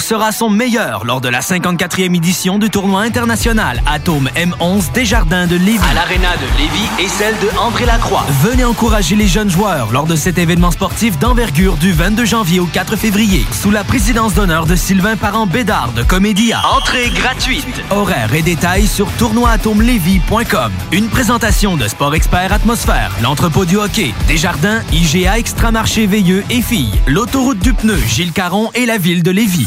Sera son meilleur lors de la 54e édition du tournoi international Atome M11 Desjardins de Lévis. À l'Arena de Lévis et celle de André Lacroix. Venez encourager les jeunes joueurs lors de cet événement sportif d'envergure du 22 janvier au 4 février sous la présidence d'honneur de Sylvain Parent Bédard de Comédia. Entrée gratuite. Horaires et détails sur tournoi-atomelevy.com. Une présentation de Sport Expert Atmosphère, l'entrepôt du hockey, Desjardins, IGA Extramarché Veilleux et Filles, l'autoroute du pneu Gilles Caron et la ville de Lévis.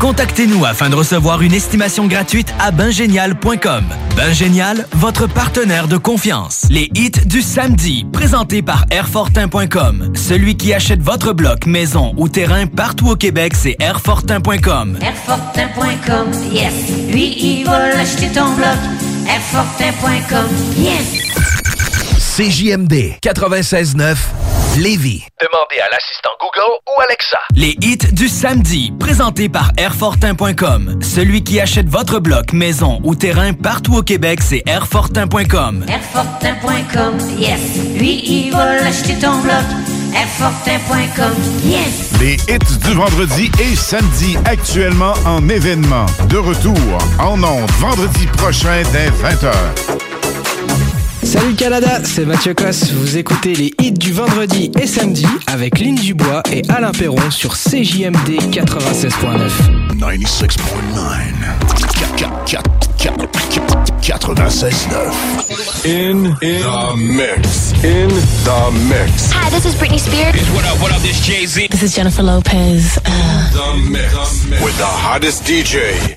Contactez-nous afin de recevoir une estimation gratuite à bingénial.com. Bingénial, votre partenaire de confiance. Les hits du samedi, présentés par Airfortin.com. Celui qui achète votre bloc, maison ou terrain partout au Québec, c'est Airfortin.com. Airfortin.com, yes. Lui, il va l'acheter ton bloc. Airfortin.com, yes. CJMD 96.9 Lévis. Demandez à l'assistant Google ou Alexa. Les hits du samedi, présentés par Airfortin.com. Celui qui achète votre bloc, maison ou terrain partout au Québec, c'est Airfortin.com. Airfortin.com, yes. Lui, il va l'acheter ton bloc. Airfortin.com, yes. Les hits du vendredi et samedi actuellement en événement. De retour en ondes vendredi prochain dès 20h. Salut Canada, c'est Mathieu Cosse. Vous écoutez les hits du vendredi et samedi avec Lynn Dubois et Alain Perron sur CJMD 96.9. 96.9. 96.9. In, in the mix. In the mix. Hi, this is Britney Spears. what up, what up, this Jay-Z. This is Jennifer Lopez. Uh, The mix. With the hottest DJ.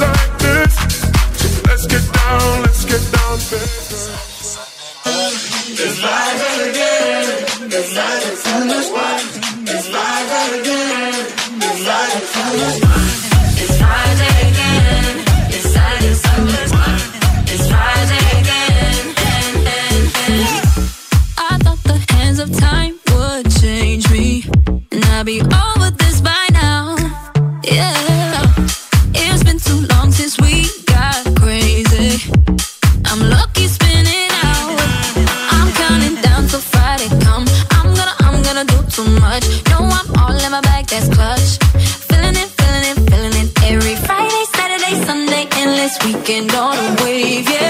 like this. So let's get down, let's get down to business. It's again. It's Friday. It's Friday again. It's Friday, Friday. It's Friday again. It's Friday, Sunday. It's Friday again. I thought the hands of time would change me, and I'd be over weekend on a wave, yeah.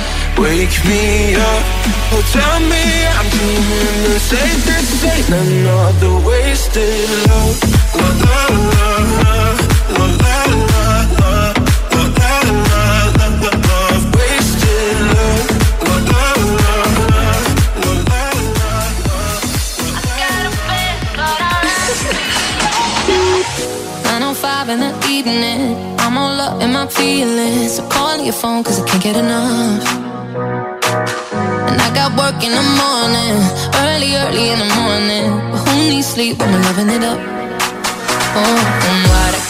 Wake me up, oh tell me I'm doing the same, thing Another wasted love, la la la la La la la la, la la la la la la la la in the evening. I'm all up in my feelings. So call your phone cause I can't get enough. Work in the morning, early, early in the morning. But who needs sleep when we're loving it up? Oh, and what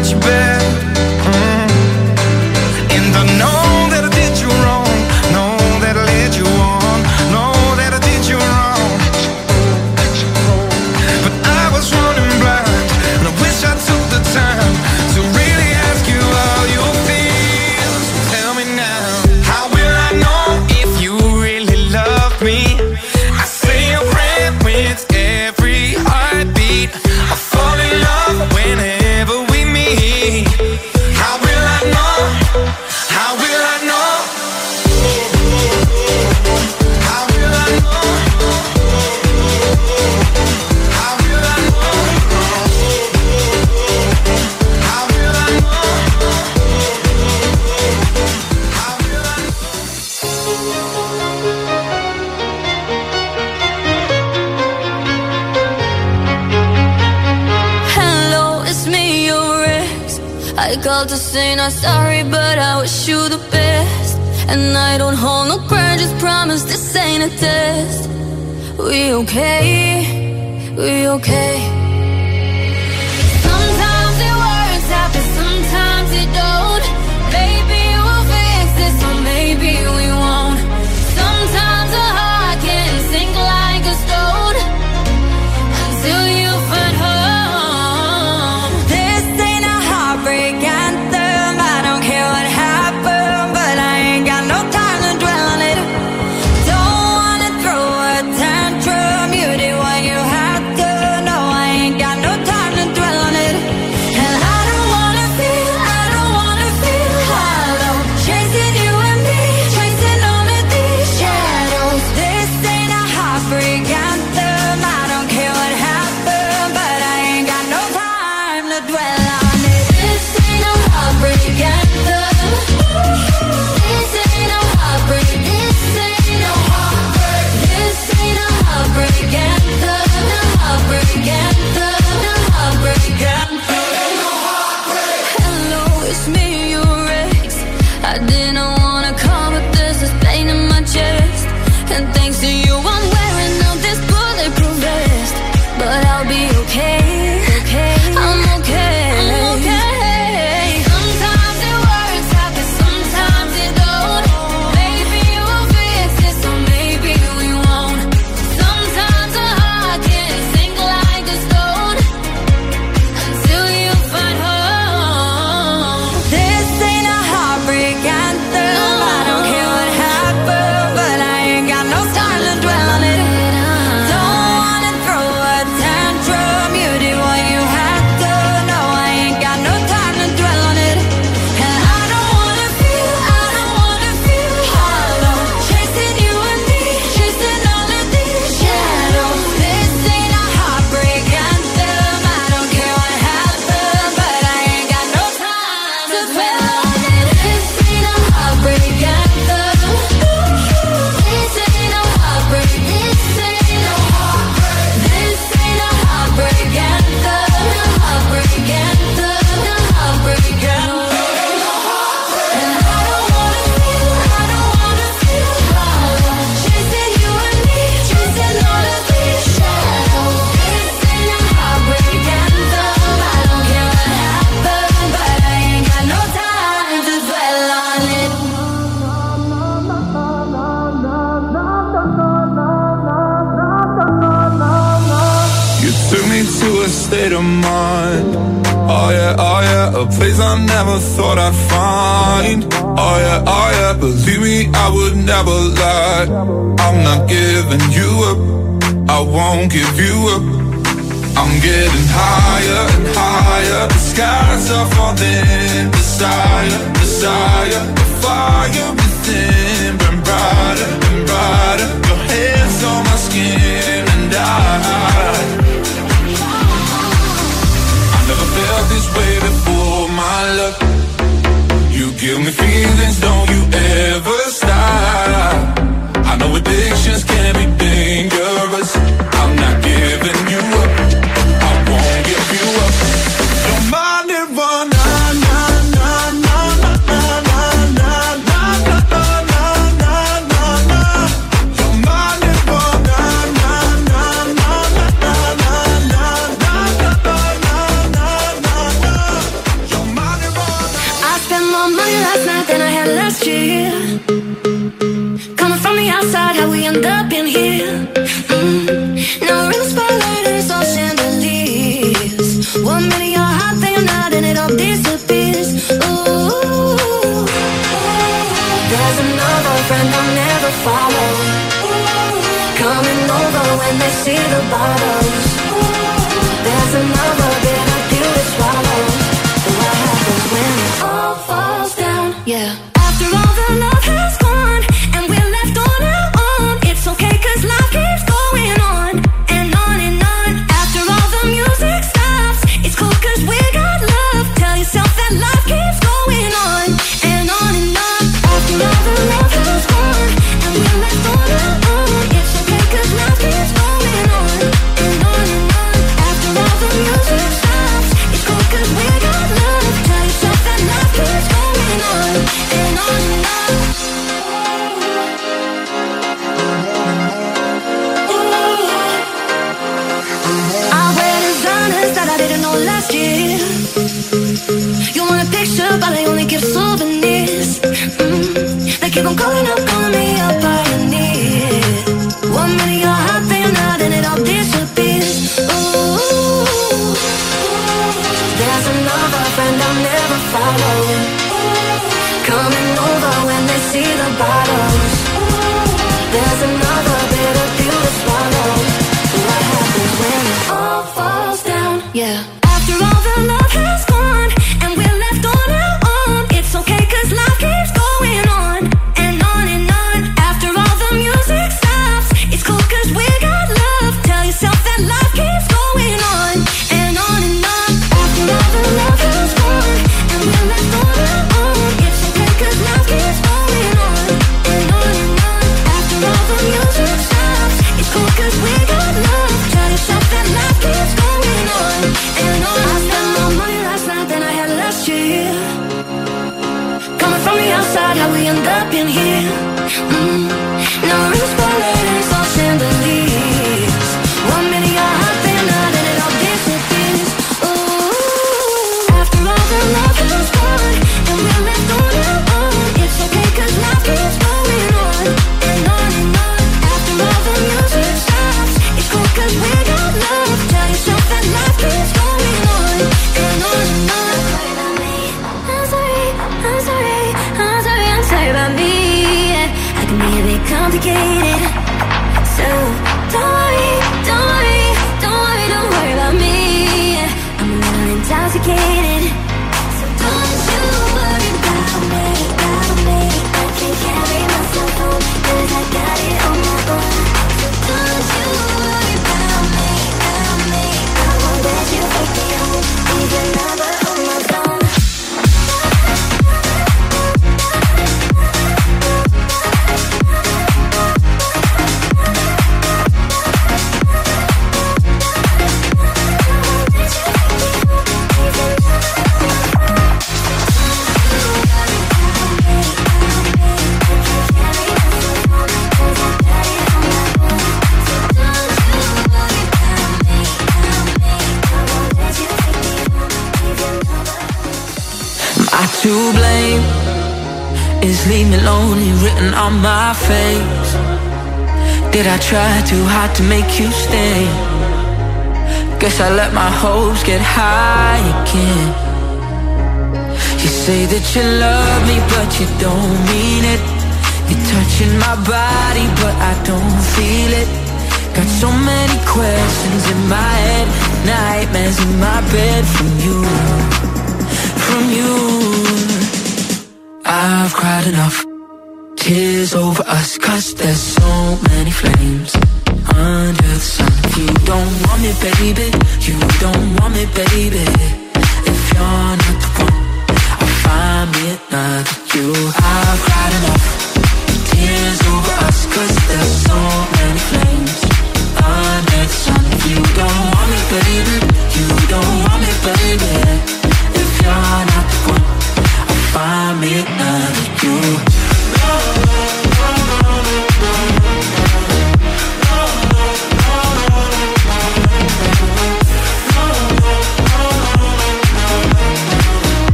did hurt I never thought I'd find. Oh yeah, oh yeah, believe me, I would never lie. I'm not giving you up, I won't give you up. I'm getting higher and higher. The skies are falling Desire, desire The fire within. Burn brighter and brighter. Your hands on my skin And I give me feelings, don't you ever follow. Coming over when they see the bottles.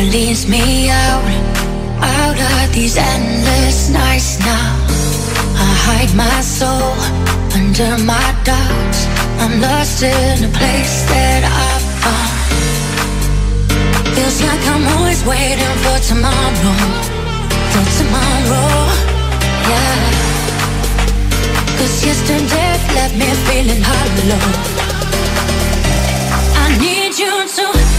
that leaves me out Out of these endless nights now. I hide my soul under my doubts. I'm lost in a place that I found. Feels like I'm always waiting for tomorrow. For tomorrow, yeah. Cause yesterday left me feeling hollow. I need you to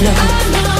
flow.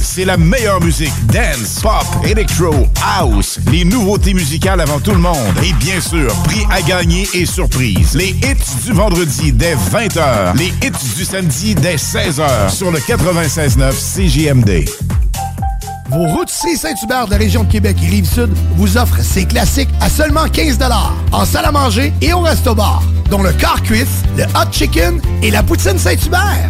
c'est la meilleure musique. Dance, pop, electro, house, les nouveautés musicales avant tout le monde. Et bien sûr, prix à gagner et surprise. Les hits du vendredi dès 20h. Les hits du samedi dès 16h sur le 96.9 CJMD. Vos routiers Saint-Hubert de la région de Québec et Rive-Sud vous offrent ces classiques à seulement 15 en salle à manger et au resto-bar, dont le car cuisse, le hot chicken et la poutine Saint-Hubert.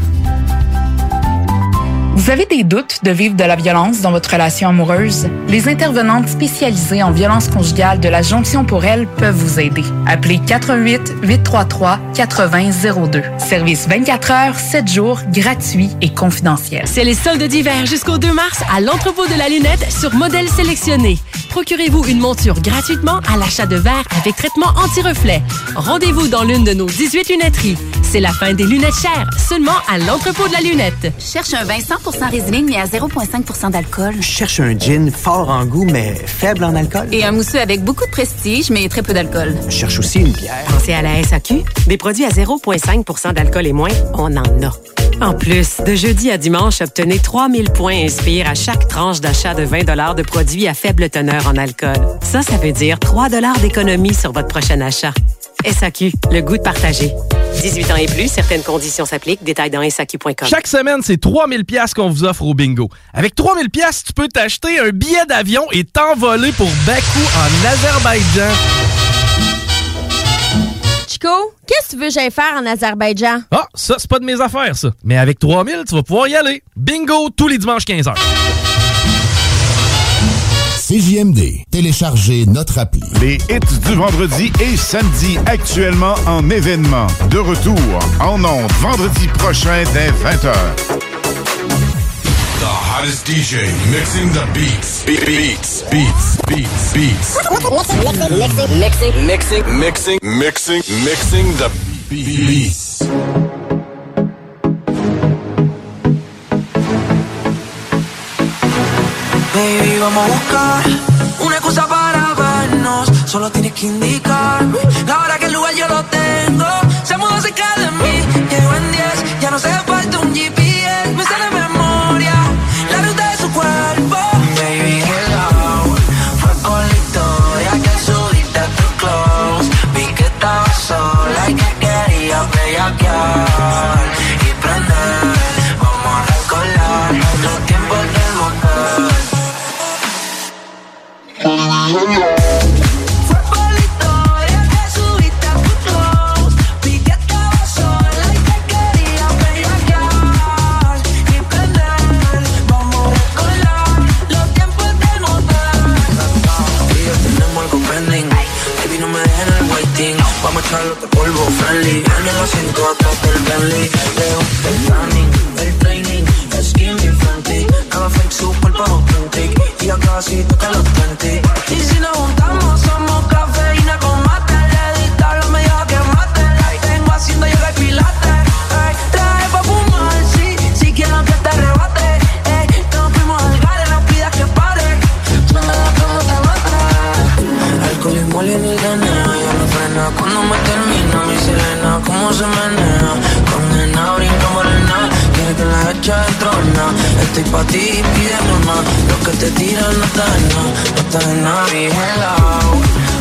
Vous avez des doutes de vivre de la violence dans votre relation amoureuse? Les intervenantes spécialisées en violence conjugale de la Jonction pour elle peuvent vous aider. Appelez 88 833 8002. Service 24 heures, 7 jours, gratuit et confidentiel. C'est les soldes d'hiver jusqu'au 2 mars à l'entrepôt de la lunette sur modèle sélectionné. Procurez-vous une monture gratuitement à l'achat de verres avec traitement anti-reflet. Rendez-vous dans l'une de nos 18 lunetteries. C'est la fin des lunettes chères, seulement à l'entrepôt de la lunette. Cherche un vin 100% résineux mais à 0,5% d'alcool. Je cherche un gin fort en goût, mais faible en alcool. Et un mousseux avec beaucoup de prestige mais très peu d'alcool. Je cherche aussi une bière. Pensez à la SAQ. Des produits à 0,5% d'alcool et moins, on en a. En plus, de jeudi à dimanche, obtenez 3000 points Inspire à chaque tranche d'achat de 20 de produits à faible teneur en alcool. Ça, ça veut dire 3 d'économie sur votre prochain achat. SAQ, le goût de partager. 18 ans et plus, certaines conditions s'appliquent. Détails dans SAQ.com. Chaque semaine, c'est 3000 pièces qu'on vous offre au bingo. Avec 3000 pièces, tu peux t'acheter un billet d'avion et t'envoler pour Bakou en Azerbaïdjan. Chico, qu'est-ce que tu veux que j'aille faire en Azerbaïdjan? Ah, ça, c'est pas de mes affaires, ça. Mais avec 3000, tu vas pouvoir y aller. Bingo tous les dimanches 15h. CJMD. Téléchargez notre appli. Les hits du vendredi et samedi actuellement en événement. De retour en ondes vendredi prochain dès 20h. The hottest DJ mixing the beats. Be- beats, beats, beats, beats. Mixing, mixing, Mixing, mixing, mixing the be- beats. Baby, vamos a buscar una excusa para vernos. Solo tienes que indicarme friendly. En el asiento atrás del Bentley. Leo, el planning, el training, el skin bien fronty. Nada fake, su cuerpo authentic. Y ya casi toca los 20. Y si nos juntamos, cómo se menea Condena, brinca morena, quiere que la eche de trona. Estoy pa' ti, pide mamá Lo que te tiran no está en nada, no está en nada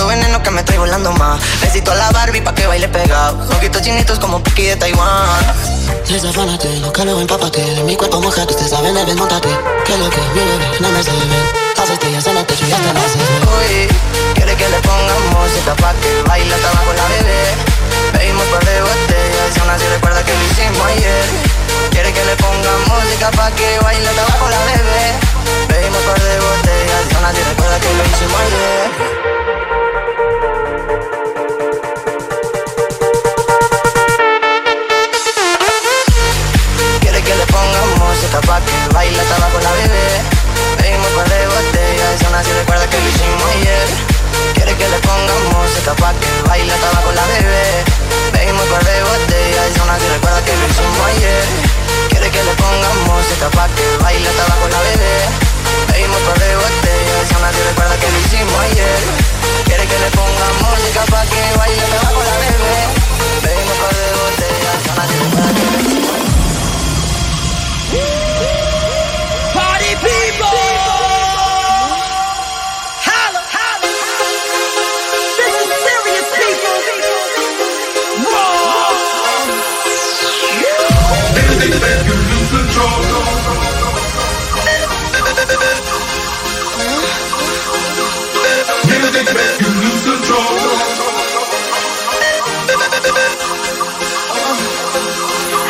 Mando veneno que me estoy volando más. Besito a la Barbie pa' que baile pegado. Ojitos chinitos como Puki de Taiwán. Desafánate, lo que luego empápate mi cuerpo mojado, ustedes saben, deben montarte Que lo que mi bebé, no me se ven Las estrellas en el techo y hasta las Uy, quiere que le pongamos música pa' que baile hasta abajo la bebé. Bebimos par de botellas y aún así recuerda que lo hicimos ayer. Quiere que le pongamos música pa' que baile hasta abajo la bebé. Bebimos par de botellas y aún así recuerda que lo hicimos ayer. Pongamos música pa' que baile hasta abajo la bebé. Bebimos par de botellas recuerda que lo hicimos ayer. Quiere que le pongamos que baile hasta abajo la bebé. Bebimos par de botellas aún así recuerda que lo hicimos ayer. Quiere que le pongamos música pa' que baile hasta abajo la bebé. Bebimos par de botellas aún así recuerda que lo hicimos ayer. Quiere que le pongamos música pa' que baile hasta abajo la bebé. Bebimos par de botellas aún así recuerda que lo hicimos ayer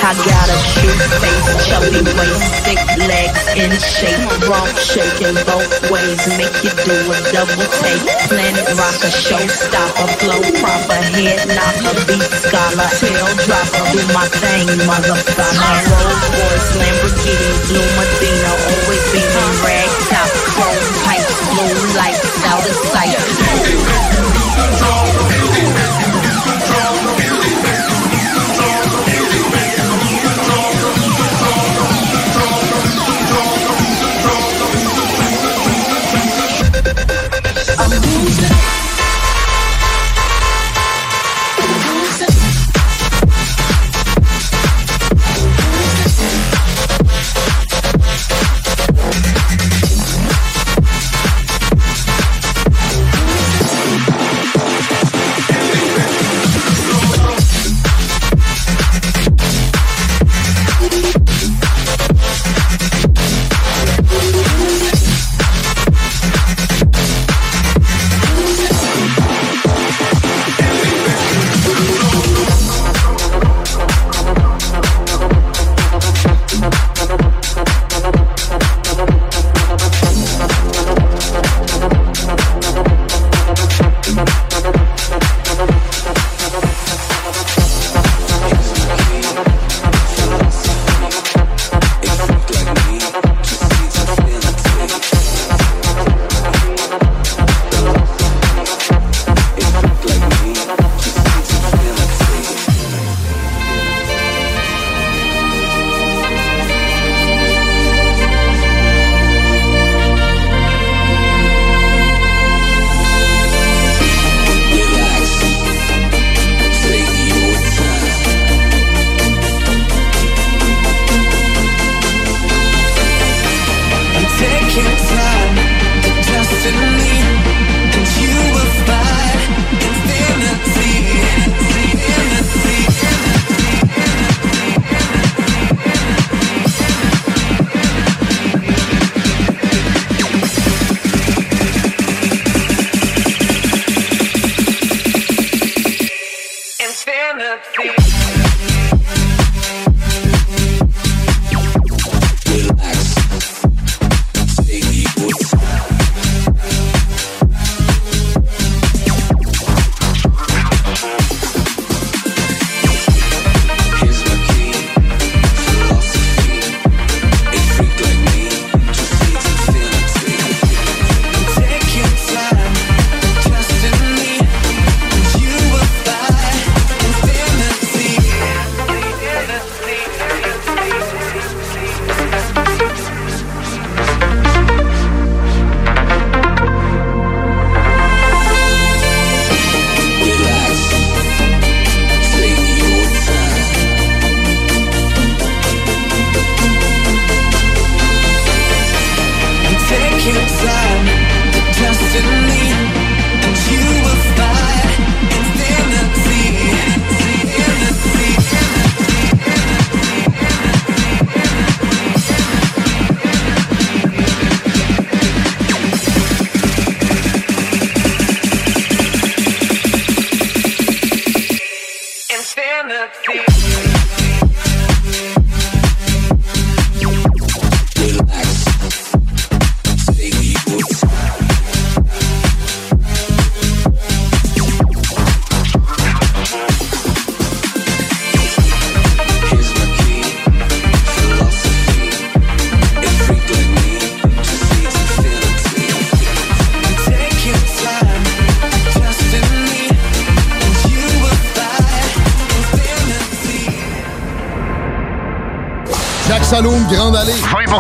I got a cute face, chubby waist, thick legs in shape, rump shaking both ways, make you do a double take. Planet rocker, showstopper, flow proper, head knocker, beat scholar, tail dropper, do my thing, motherfucker. Rolls Royce, Lamborghini, Blue Medina, always be on rag top, chrome pipes, blue lights, out of sight.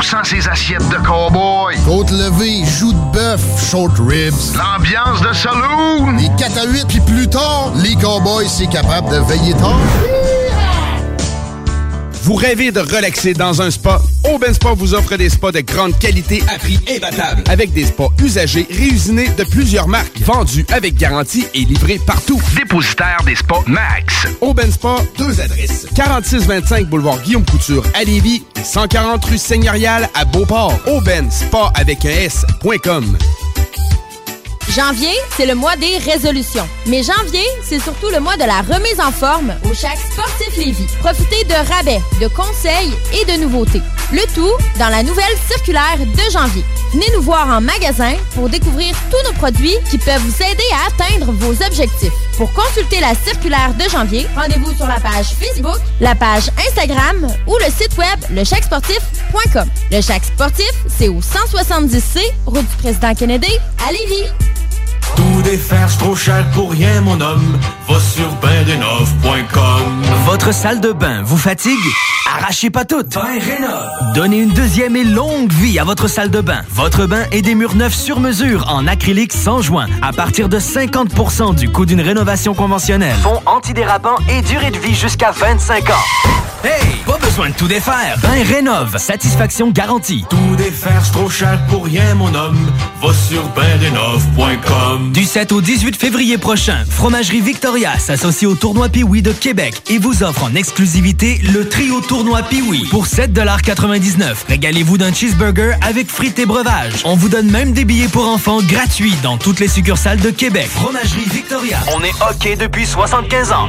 100% ses assiettes de cowboy. Côte levée, joues de bœuf, short ribs. L'ambiance de saloon. Les 4 à 8 puis plus tard, les cowboys c'est capable de veiller tard. Vous rêvez de relaxer dans un spa? Aubaine Spa vous offre des spas de grande qualité à prix imbattable. Avec des spas usagés, réusinés de plusieurs marques, vendus avec garantie et livrés partout. Dépositaire des spas Max. Aubaine Spa, deux adresses. 4625 boulevard Guillaume Couture à 140 rue Seigneurial à Beauport. Aubin Spa avec S.com. Janvier, c'est le mois des résolutions. Mais janvier, c'est surtout le mois de la remise en forme au Chac Sportif Lévis. Profitez de rabais, de conseils et de nouveautés. Le tout dans la nouvelle circulaire de janvier. Venez nous voir en magasin pour découvrir tous nos produits qui peuvent vous aider à atteindre vos objectifs. Pour consulter la circulaire de janvier, rendez-vous sur la page Facebook, la page Instagram ou le site web lechacsportif.com. Le Chac Sportif, c'est au 170C, route du président Kennedy, à Lévis. Tout défaire, c'est trop cher pour rien, mon homme. Va sur bendenov.com. Votre salle de bain vous fatigue? Arrachez pas toutes. Donnez une deuxième et longue vie à votre salle de bain. Votre bain et des murs neufs sur mesure en acrylique sans joint à partir de 50% du coût d'une rénovation conventionnelle. Fond antidérapant et durée de vie jusqu'à 25 ans. Hey, pas besoin de tout défaire. Bain rénove, satisfaction garantie. Tout défaire, c'est trop cher pour rien, mon homme. Va sur bendenov.com. Du 7 au 18 février prochain, Fromagerie Victoria s'associe au tournoi Piwi de Québec et vous offre en exclusivité le trio tournoi Piwi pour 7,99$. Régalez-vous d'un cheeseburger avec frites et breuvages. On vous donne même des billets pour enfants gratuits dans toutes les succursales de Québec. Fromagerie Victoria. On est OK depuis 75 ans.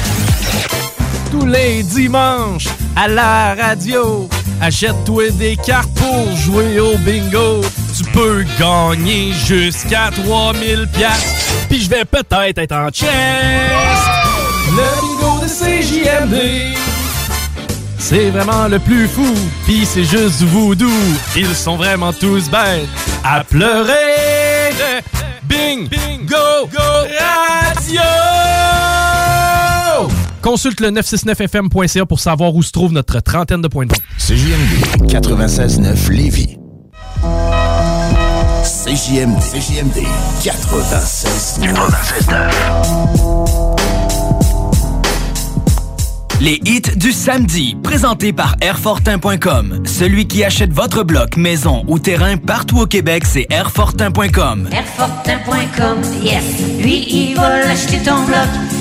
Tous les dimanches, à la radio, achète-toi des cartes pour jouer au bingo. Tu peux gagner jusqu'à 3000 pièces. Puis je vais peut-être être en chest. Le bingo de CJMD. C'est vraiment le plus fou, pis c'est juste du voodoo. Ils sont vraiment tous bêtes à pleurer. Bing, bingo, radio! Consulte le 969fm.ca pour savoir où se trouve notre trentaine de points de vente. CJMD 96.9 Lévis. CJMD, CJMD 96.9. 96.9. Les hits du samedi, présentés par Airfortin.com. Celui qui achète votre bloc, maison ou terrain partout au Québec, c'est Airfortin.com. Airfortin.com, yes. Lui, il va l'acheter ton bloc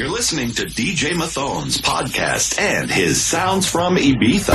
You're listening to DJ Mathone's podcast and his Sounds from Ibiza.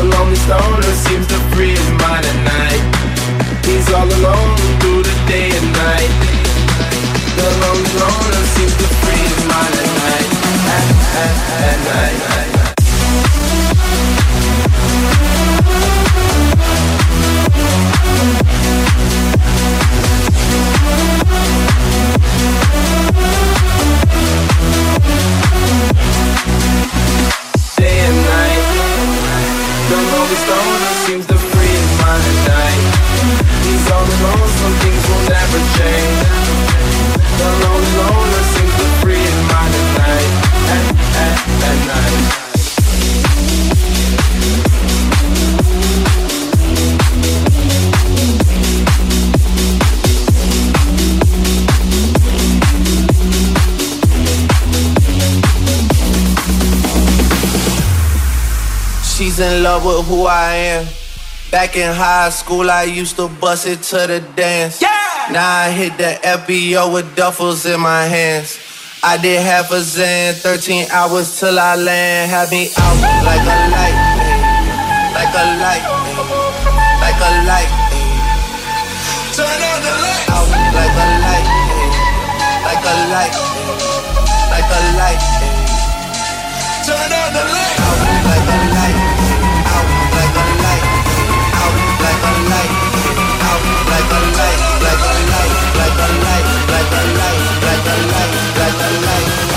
The lonely stoner seems to free his mind at night. He's all alone through the day and night. The lonely loner seems to free his mind at night. At, at, at night Day She's in love with who I am. Back in high school, I used to bust it to the dance. Yeah! Now I hit the FBO with duffels in my hands. I did half a Zan, 13 hours till I land. Had me out like a light, like a light, like a light. Turn on the light. Out like a light, like a light, like a light. Turn on the light. Out like a light. Light. Like a light. Like a light. Like light. Like light. Like. Light.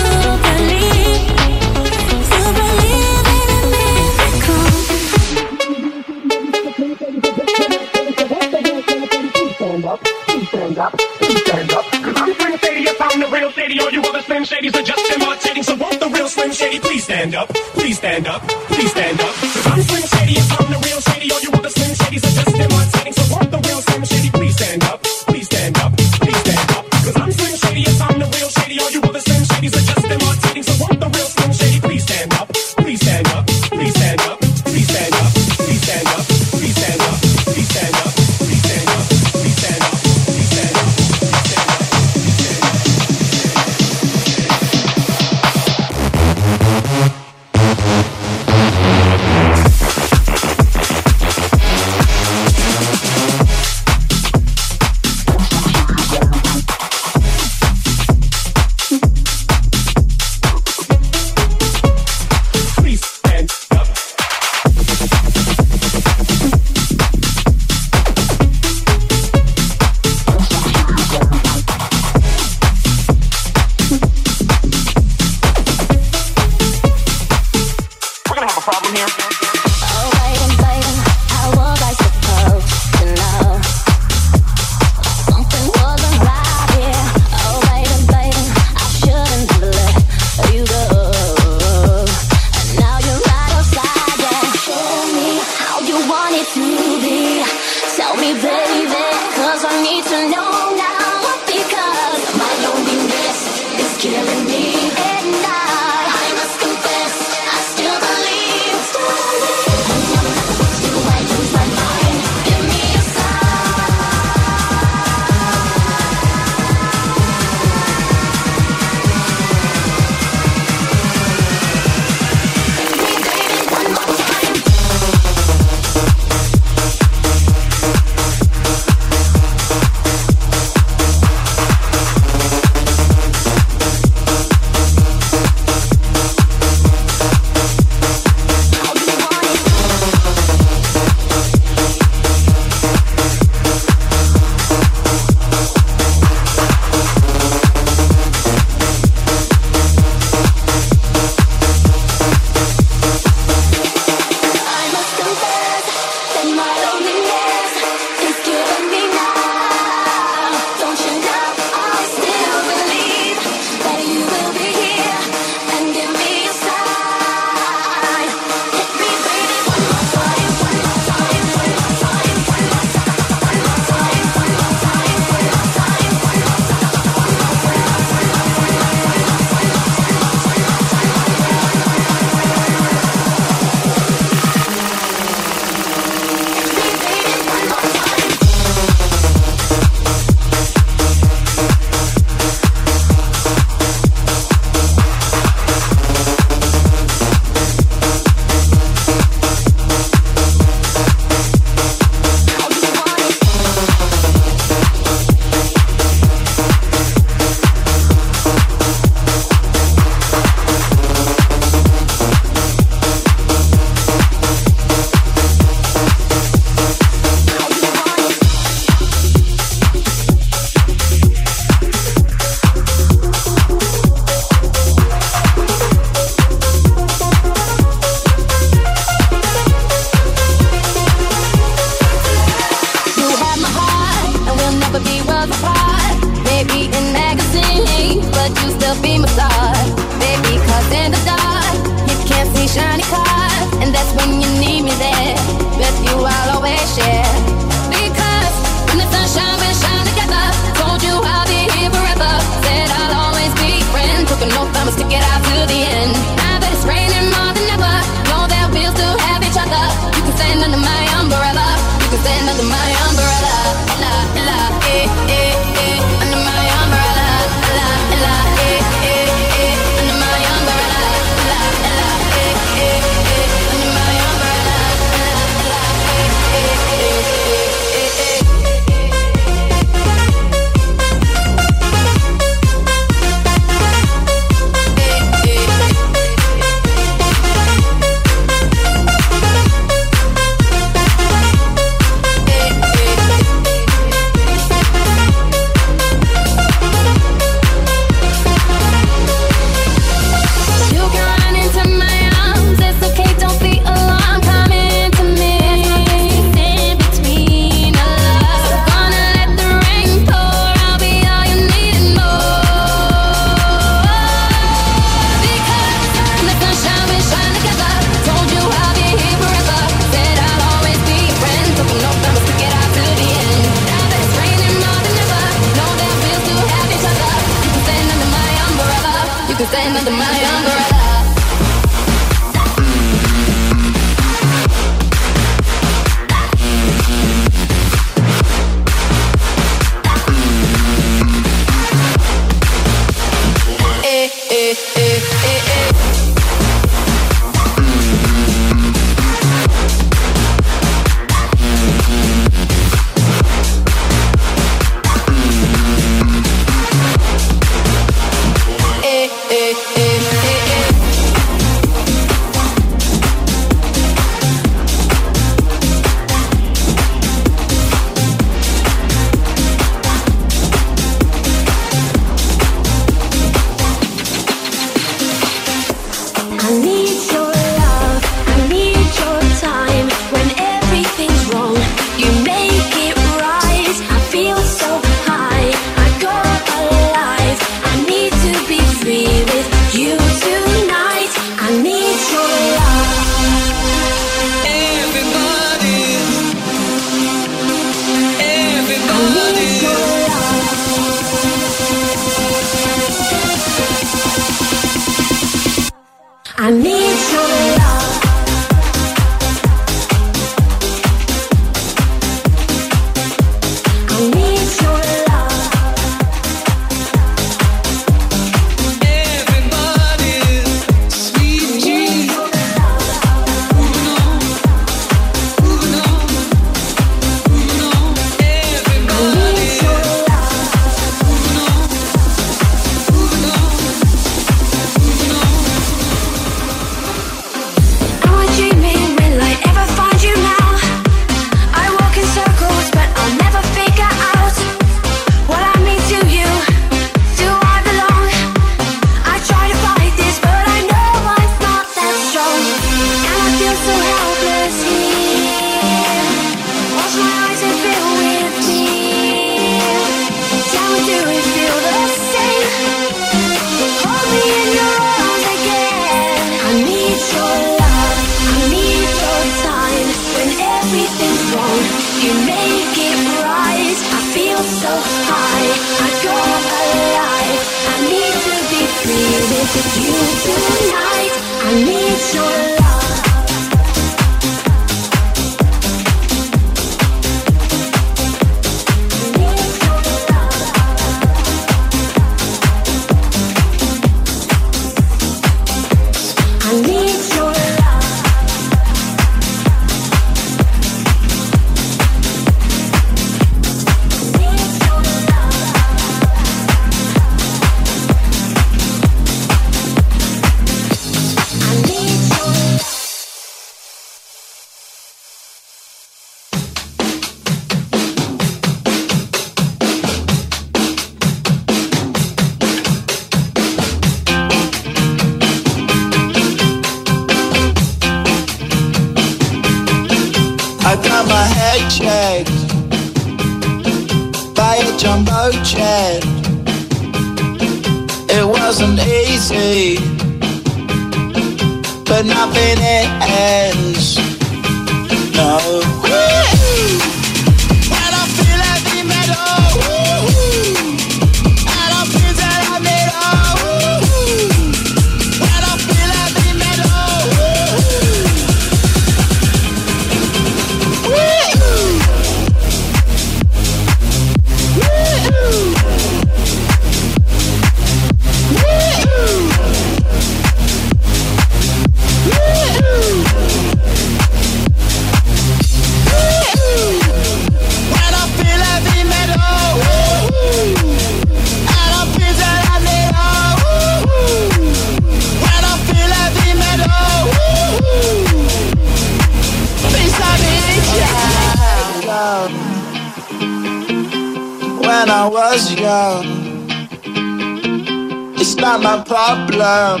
It's not my problem.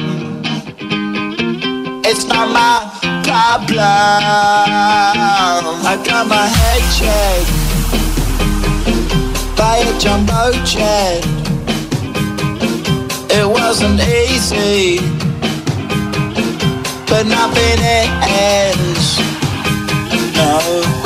It's not my problem. I got my head checked by a jumbo jet. It wasn't easy, but nothing ends. No.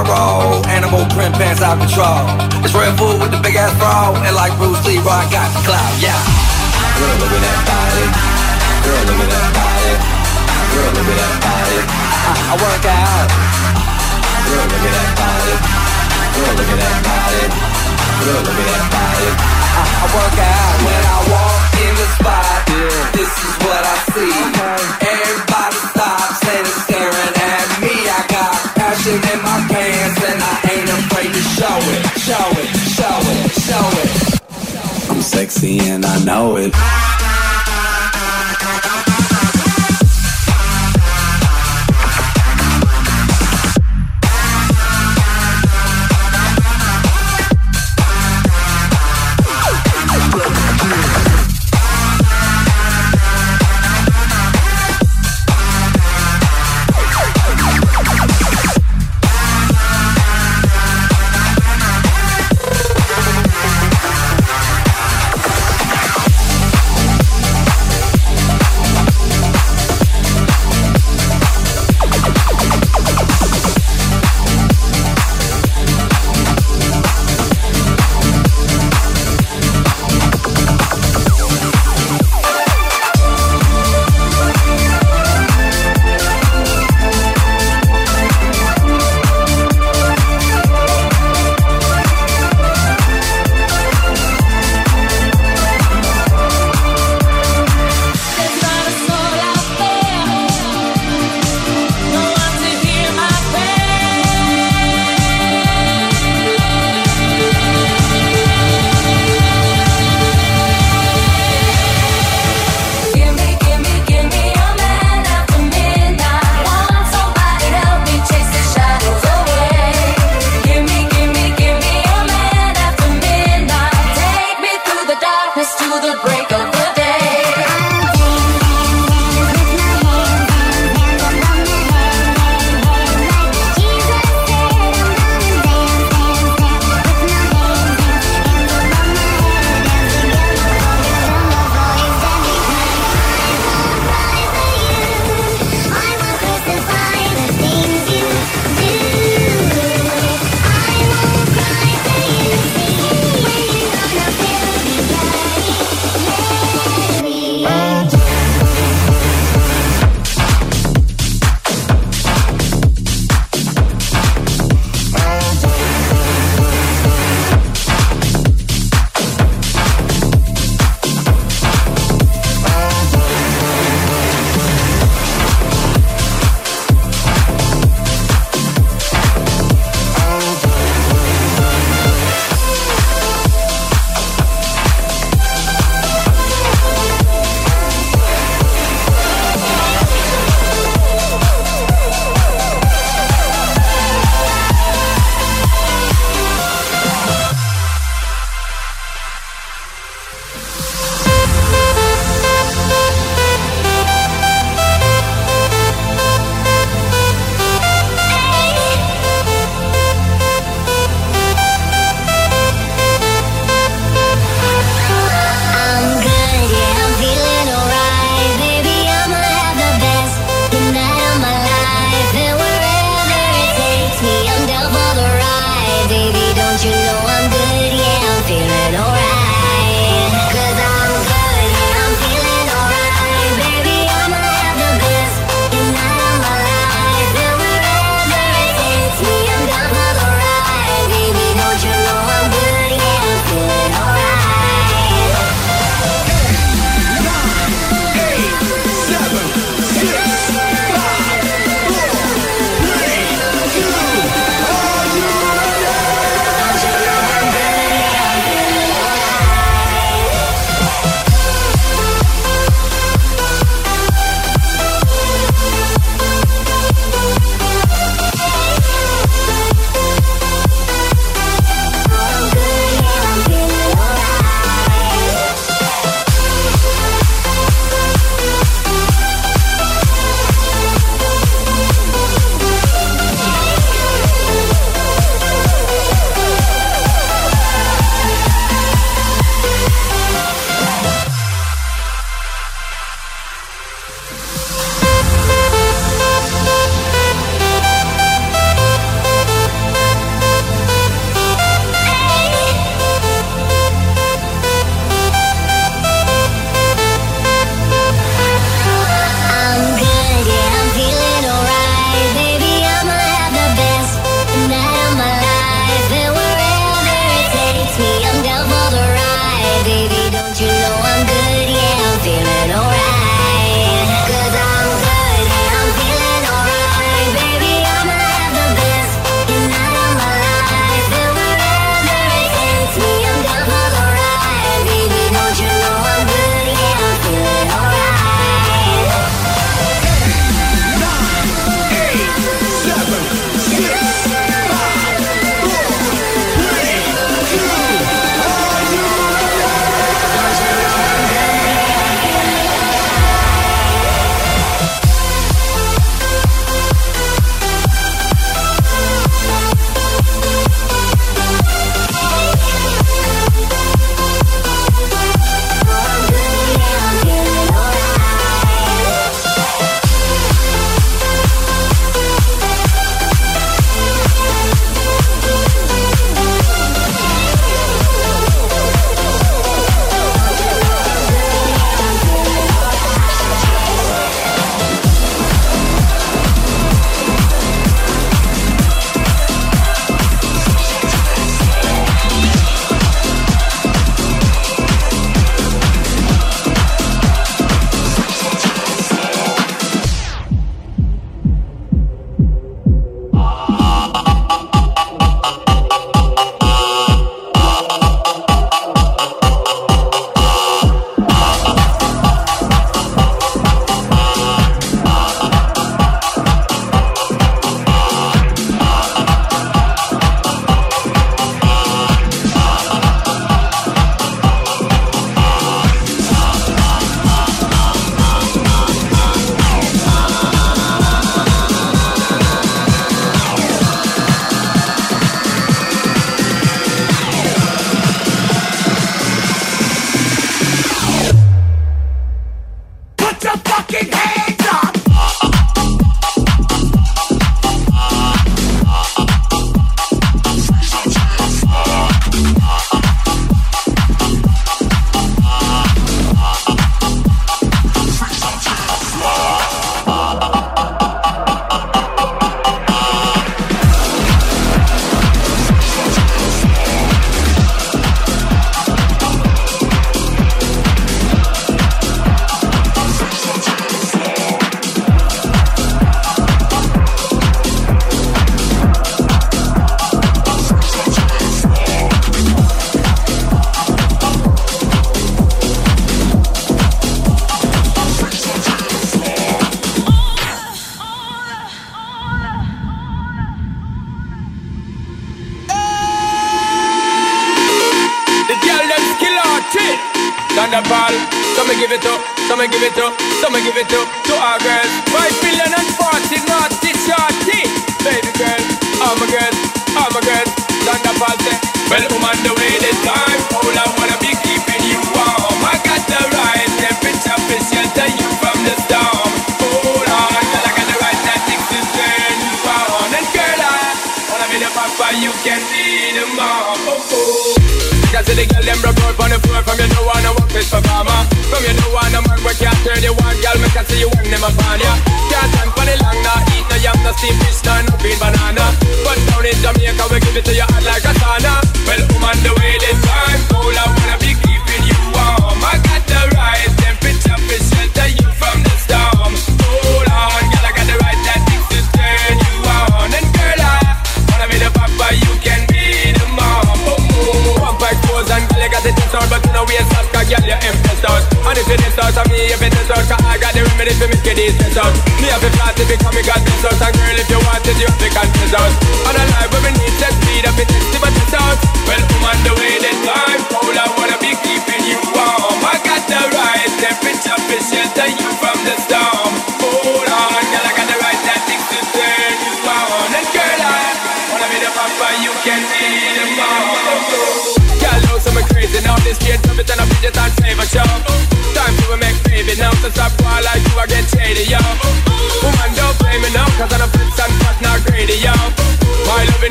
This is how I roll, animal print pants out control. It's Redfoo with the big ass bra, and like Bruce Lee, I got the clout, yeah. Girl, look at that body. Girl, look at that body. Girl, look at that body. I, I work out. Girl, look at that body. Girl, look at that body. Girl, look at that body. I, I work out when I walk in the spot. This is what I see. Stops passion in my pants and I ain't afraid to show it, show it, show it, show it. I'm sexy and I know it.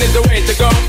Is the way to go